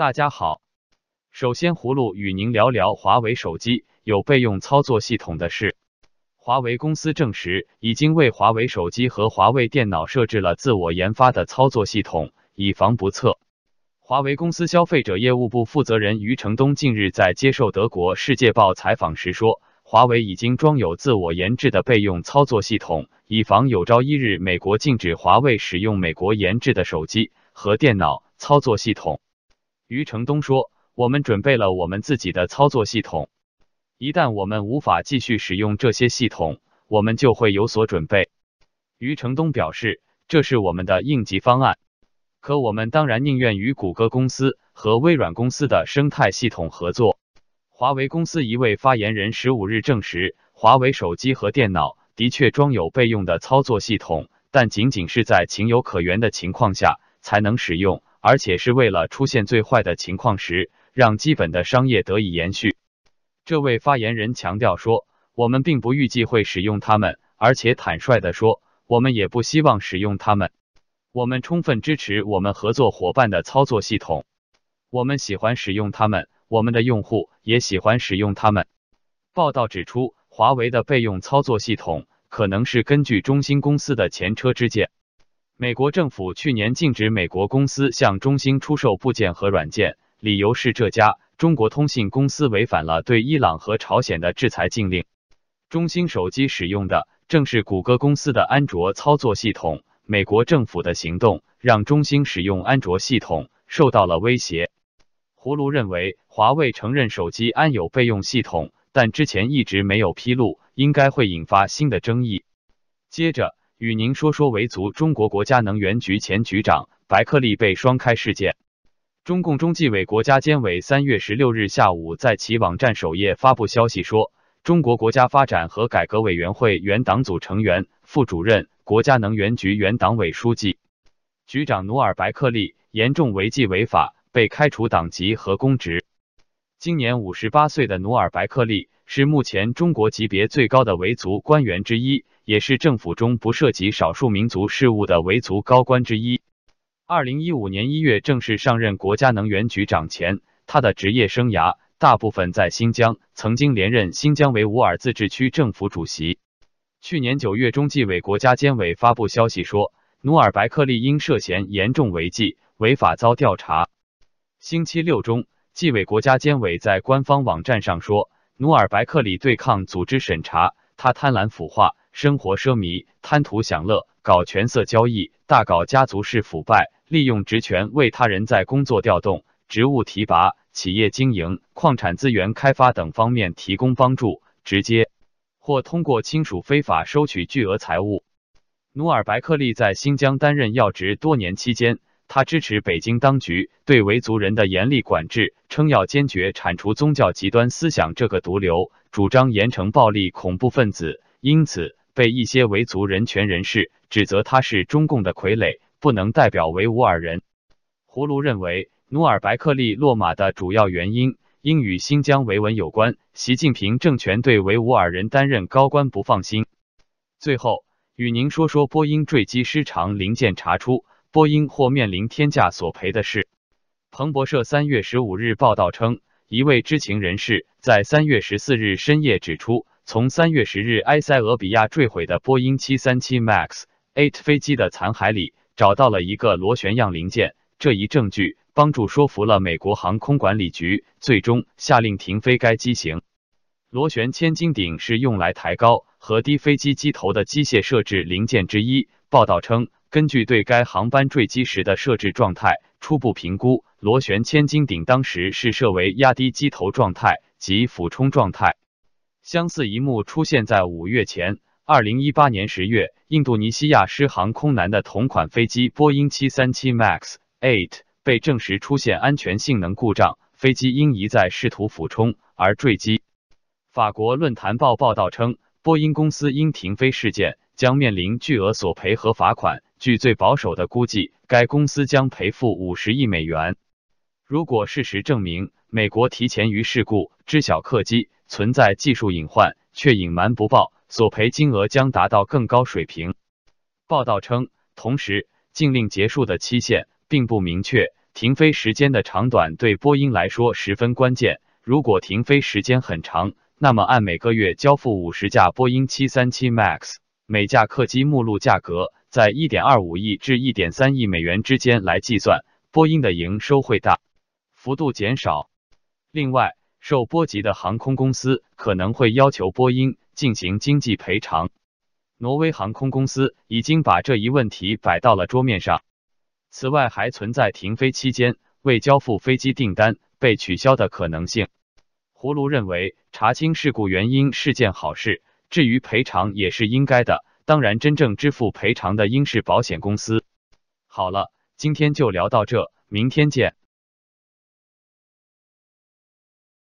大家好，首先葫芦与您聊聊华为手机有备用操作系统的事。华为公司证实，已经为华为手机和华为电脑设置了自我研发的操作系统，以防不测。华为公司消费者业务部负责人余承东近日在接受德国《世界报》采访时说，华为已经装有自我研制的备用操作系统，以防有朝一日美国禁止华为使用美国研制的手机和电脑操作系统。余承东说：“我们准备了我们自己的操作系统，一旦我们无法继续使用这些系统，我们就会有所准备。”余承东表示：“这是我们的应急方案，可我们当然宁愿与谷歌公司和微软公司的生态系统合作。”华为公司一位发言人十五日证实，华为手机和电脑的确装有备用的操作系统，但仅仅是在情有可原的情况下才能使用。而且是为了出现最坏的情况时，让基本的商业得以延续。这位发言人强调说：“我们并不预计会使用它们，而且坦率地说，我们也不希望使用它们。我们充分支持我们合作伙伴的操作系统，我们喜欢使用它们，我们的用户也喜欢使用它们。”报道指出，华为的备用操作系统可能是根据中兴公司的前车之鉴。美国政府去年禁止美国公司向中兴出售部件和软件，理由是这家中国通信公司违反了对伊朗和朝鲜的制裁禁令。中兴手机使用的正是谷歌公司的安卓操作系统，美国政府的行动让中兴使用安卓系统受到了威胁。葫芦认为，华为承认手机安有备用系统，但之前一直没有披露，应该会引发新的争议。接着。与您说说维族中国国家能源局前局长白克力被双开事件。中共中纪委国家监委三月十六日下午在其网站首页发布消息说，中国国家发展和改革委员会原党组成员、副主任、国家能源局原党委书记、局长努尔白克力严重违纪违法，被开除党籍和公职。今年五十八岁的努尔白克力是目前中国级别最高的维族官员之一。也是政府中不涉及少数民族事务的维族高官之一。二零一五年一月正式上任国家能源局长前，他的职业生涯大部分在新疆，曾经连任新疆维吾尔自治区政府主席。去年九月，中纪委国家监委发布消息说，努尔白克力因涉嫌严重违纪违法遭调查。星期六中，纪委国家监委在官方网站上说，努尔白克力对抗组织审查，他贪婪腐化。生活奢靡，贪图享乐，搞权色交易，大搞家族式腐败，利用职权为他人在工作调动、职务提拔、企业经营、矿产资源开发等方面提供帮助，直接或通过亲属非法收取巨额财物。努尔白克力在新疆担任要职多年期间，他支持北京当局对维族人的严厉管制，称要坚决铲除宗教极端思想这个毒瘤，主张严惩暴力恐怖分子，因此。被一些维族人权人士指责他是中共的傀儡，不能代表维吾尔人。胡卢认为，努尔白克利落马的主要原因应与新疆维稳有关。习近平政权对维吾尔人担任高官不放心。最后，与您说说波音坠机失常零件查出，波音或面临天价索赔的事。彭博社三月十五日报道称，一位知情人士在三月十四日深夜指出。从三月十日埃塞俄比亚坠毁的波音七三七 MAX 八飞机的残骸里找到了一个螺旋样零件，这一证据帮助说服了美国航空管理局，最终下令停飞该机型。螺旋千斤顶是用来抬高和低飞机机头的机械设置零件之一。报道称，根据对该航班坠机时的设置状态初步评估，螺旋千斤顶当时是设为压低机头状态及俯冲状态。相似一幕出现在五月前，二零一八年十月，印度尼西亚失航空难的同款飞机波音七三七 MAX eight 被证实出现安全性能故障，飞机因一再试图俯冲而坠机。法国论坛报报道称，波音公司因停飞事件将面临巨额索赔和罚款。据最保守的估计，该公司将赔付五十亿美元。如果事实证明美国提前于事故知晓客机。存在技术隐患，却隐瞒不报，索赔金额将达到更高水平。报道称，同时禁令结束的期限并不明确，停飞时间的长短对波音来说十分关键。如果停飞时间很长，那么按每个月交付五十架波音七三七 MAX，每架客机目录价格在一点二五亿至一点三亿美元之间来计算，波音的营收会大幅度减少。另外，受波及的航空公司可能会要求波音进行经济赔偿。挪威航空公司已经把这一问题摆到了桌面上。此外，还存在停飞期间未交付飞机订单被取消的可能性。葫芦认为，查清事故原因是件好事，至于赔偿也是应该的。当然，真正支付赔偿的应是保险公司。好了，今天就聊到这，明天见。